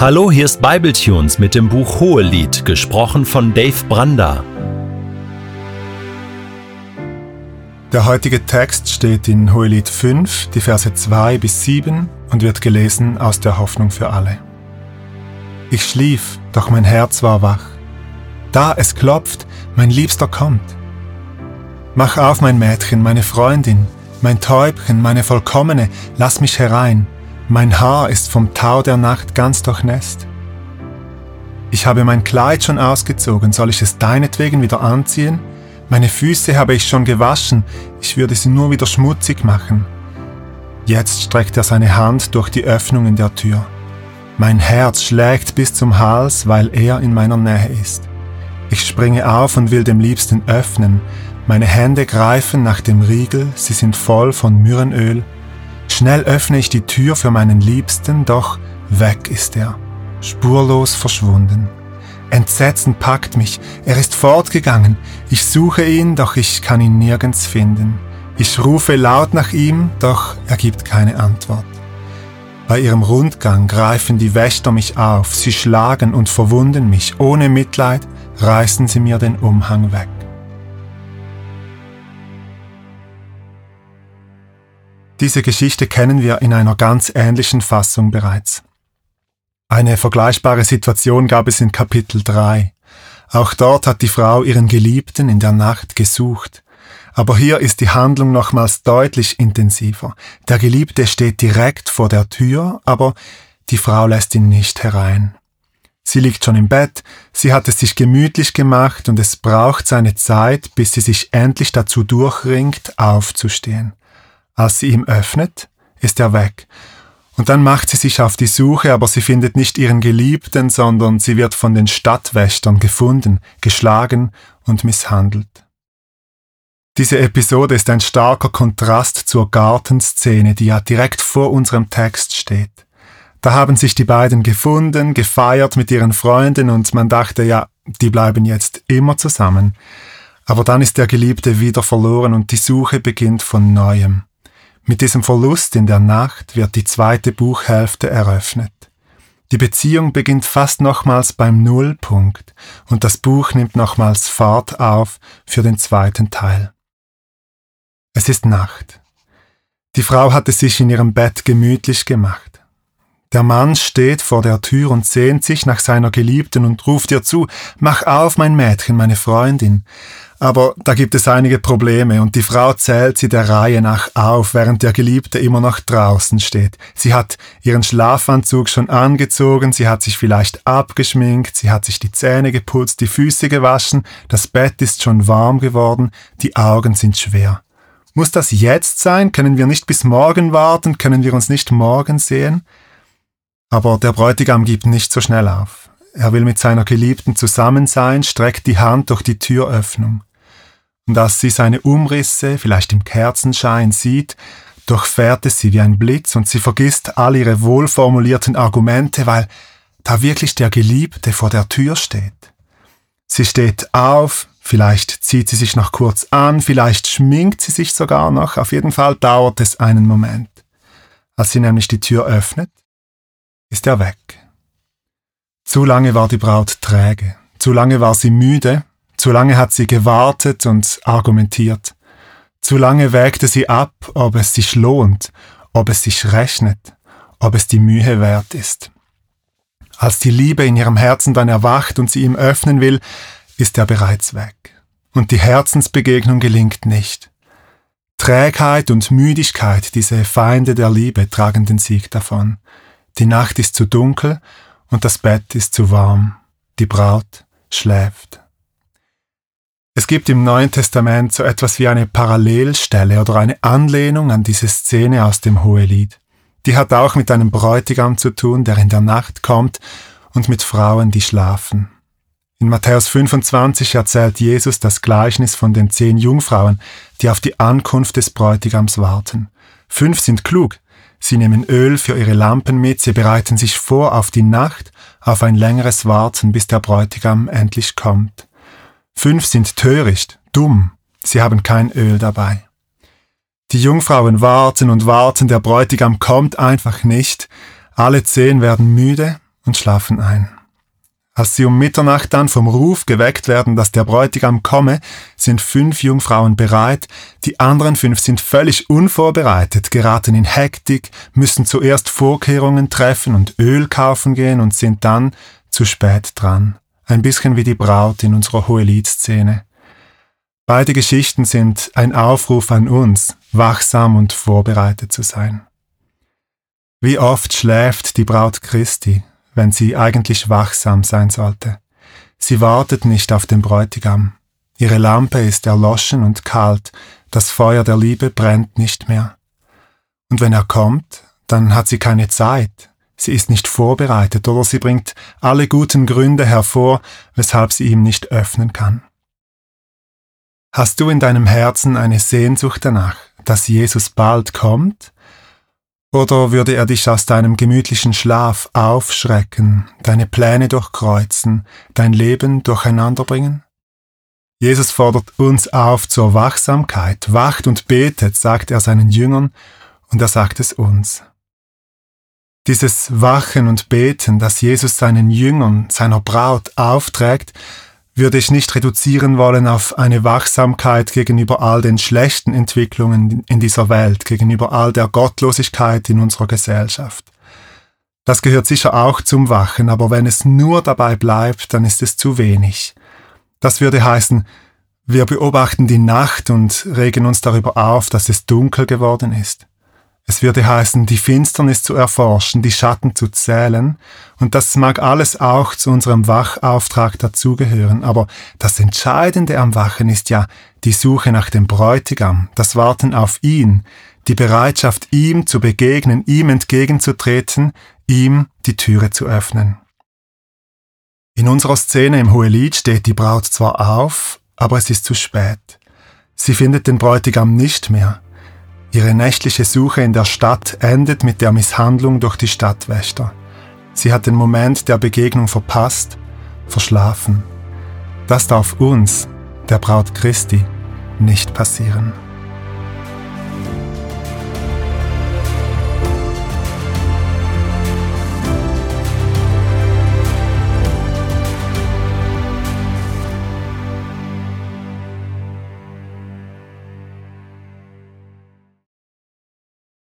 Hallo, hier ist Bibletunes mit dem Buch Hohelied, gesprochen von Dave Branda. Der heutige Text steht in Hohelied 5, die Verse 2 bis 7 und wird gelesen aus der Hoffnung für alle. Ich schlief, doch mein Herz war wach. Da es klopft, mein Liebster kommt. Mach auf, mein Mädchen, meine Freundin, mein Täubchen, meine Vollkommene, lass mich herein, mein Haar ist vom Tau der Nacht ganz durchnässt. Ich habe mein Kleid schon ausgezogen, soll ich es deinetwegen wieder anziehen? Meine Füße habe ich schon gewaschen, ich würde sie nur wieder schmutzig machen. Jetzt streckt er seine Hand durch die Öffnungen der Tür. Mein Herz schlägt bis zum Hals, weil er in meiner Nähe ist. Ich springe auf und will dem Liebsten öffnen. Meine Hände greifen nach dem Riegel, sie sind voll von Myrrenöl. Schnell öffne ich die Tür für meinen Liebsten, doch weg ist er, spurlos verschwunden. Entsetzen packt mich, er ist fortgegangen, ich suche ihn, doch ich kann ihn nirgends finden. Ich rufe laut nach ihm, doch er gibt keine Antwort. Bei ihrem Rundgang greifen die Wächter mich auf, sie schlagen und verwunden mich, ohne Mitleid reißen sie mir den Umhang weg. Diese Geschichte kennen wir in einer ganz ähnlichen Fassung bereits. Eine vergleichbare Situation gab es in Kapitel 3. Auch dort hat die Frau ihren Geliebten in der Nacht gesucht. Aber hier ist die Handlung nochmals deutlich intensiver. Der Geliebte steht direkt vor der Tür, aber die Frau lässt ihn nicht herein. Sie liegt schon im Bett, sie hat es sich gemütlich gemacht und es braucht seine Zeit, bis sie sich endlich dazu durchringt, aufzustehen. Als sie ihm öffnet, ist er weg. Und dann macht sie sich auf die Suche, aber sie findet nicht ihren Geliebten, sondern sie wird von den Stadtwächtern gefunden, geschlagen und misshandelt. Diese Episode ist ein starker Kontrast zur Gartenszene, die ja direkt vor unserem Text steht. Da haben sich die beiden gefunden, gefeiert mit ihren Freunden und man dachte ja, die bleiben jetzt immer zusammen. Aber dann ist der Geliebte wieder verloren und die Suche beginnt von neuem. Mit diesem Verlust in der Nacht wird die zweite Buchhälfte eröffnet. Die Beziehung beginnt fast nochmals beim Nullpunkt und das Buch nimmt nochmals Fahrt auf für den zweiten Teil. Es ist Nacht. Die Frau hatte sich in ihrem Bett gemütlich gemacht. Der Mann steht vor der Tür und sehnt sich nach seiner Geliebten und ruft ihr zu, Mach auf, mein Mädchen, meine Freundin. Aber da gibt es einige Probleme und die Frau zählt sie der Reihe nach auf, während der Geliebte immer noch draußen steht. Sie hat ihren Schlafanzug schon angezogen, sie hat sich vielleicht abgeschminkt, sie hat sich die Zähne geputzt, die Füße gewaschen, das Bett ist schon warm geworden, die Augen sind schwer. Muss das jetzt sein? Können wir nicht bis morgen warten? Können wir uns nicht morgen sehen? Aber der Bräutigam gibt nicht so schnell auf. Er will mit seiner Geliebten zusammen sein, streckt die Hand durch die Türöffnung und als sie seine Umrisse, vielleicht im Kerzenschein, sieht, durchfährt es sie wie ein Blitz und sie vergisst all ihre wohlformulierten Argumente, weil da wirklich der Geliebte vor der Tür steht. Sie steht auf, vielleicht zieht sie sich noch kurz an, vielleicht schminkt sie sich sogar noch, auf jeden Fall dauert es einen Moment. Als sie nämlich die Tür öffnet, ist er weg. Zu lange war die Braut träge, zu lange war sie müde, zu lange hat sie gewartet und argumentiert. Zu lange wägte sie ab, ob es sich lohnt, ob es sich rechnet, ob es die Mühe wert ist. Als die Liebe in ihrem Herzen dann erwacht und sie ihm öffnen will, ist er bereits weg. Und die Herzensbegegnung gelingt nicht. Trägheit und Müdigkeit, diese Feinde der Liebe, tragen den Sieg davon. Die Nacht ist zu dunkel und das Bett ist zu warm. Die Braut schläft. Es gibt im Neuen Testament so etwas wie eine Parallelstelle oder eine Anlehnung an diese Szene aus dem Hohelied. Die hat auch mit einem Bräutigam zu tun, der in der Nacht kommt und mit Frauen, die schlafen. In Matthäus 25 erzählt Jesus das Gleichnis von den zehn Jungfrauen, die auf die Ankunft des Bräutigams warten. Fünf sind klug. Sie nehmen Öl für ihre Lampen mit, sie bereiten sich vor auf die Nacht, auf ein längeres Warten, bis der Bräutigam endlich kommt. Fünf sind töricht, dumm, sie haben kein Öl dabei. Die Jungfrauen warten und warten, der Bräutigam kommt einfach nicht, alle zehn werden müde und schlafen ein. Als sie um Mitternacht dann vom Ruf geweckt werden, dass der Bräutigam komme, sind fünf Jungfrauen bereit, die anderen fünf sind völlig unvorbereitet, geraten in Hektik, müssen zuerst Vorkehrungen treffen und Öl kaufen gehen und sind dann zu spät dran. Ein bisschen wie die Braut in unserer Hohelied-Szene. Beide Geschichten sind ein Aufruf an uns, wachsam und vorbereitet zu sein. Wie oft schläft die Braut Christi, wenn sie eigentlich wachsam sein sollte. Sie wartet nicht auf den Bräutigam. Ihre Lampe ist erloschen und kalt, das Feuer der Liebe brennt nicht mehr. Und wenn er kommt, dann hat sie keine Zeit, sie ist nicht vorbereitet oder sie bringt alle guten Gründe hervor, weshalb sie ihm nicht öffnen kann. Hast du in deinem Herzen eine Sehnsucht danach, dass Jesus bald kommt oder würde er dich aus deinem gemütlichen Schlaf aufschrecken, deine Pläne durchkreuzen, dein Leben durcheinanderbringen? Jesus fordert uns auf zur Wachsamkeit. Wacht und betet, sagt er seinen Jüngern, und er sagt es uns. Dieses Wachen und Beten, das Jesus seinen Jüngern, seiner Braut aufträgt, würde ich nicht reduzieren wollen auf eine Wachsamkeit gegenüber all den schlechten Entwicklungen in dieser Welt, gegenüber all der Gottlosigkeit in unserer Gesellschaft. Das gehört sicher auch zum Wachen, aber wenn es nur dabei bleibt, dann ist es zu wenig. Das würde heißen, wir beobachten die Nacht und regen uns darüber auf, dass es dunkel geworden ist. Es würde heißen, die Finsternis zu erforschen, die Schatten zu zählen, und das mag alles auch zu unserem Wachauftrag dazugehören, aber das Entscheidende am Wachen ist ja die Suche nach dem Bräutigam, das Warten auf ihn, die Bereitschaft, ihm zu begegnen, ihm entgegenzutreten, ihm die Türe zu öffnen. In unserer Szene im Hohelied steht die Braut zwar auf, aber es ist zu spät. Sie findet den Bräutigam nicht mehr. Ihre nächtliche Suche in der Stadt endet mit der Misshandlung durch die Stadtwächter. Sie hat den Moment der Begegnung verpasst, verschlafen. Das darf uns, der Braut Christi, nicht passieren.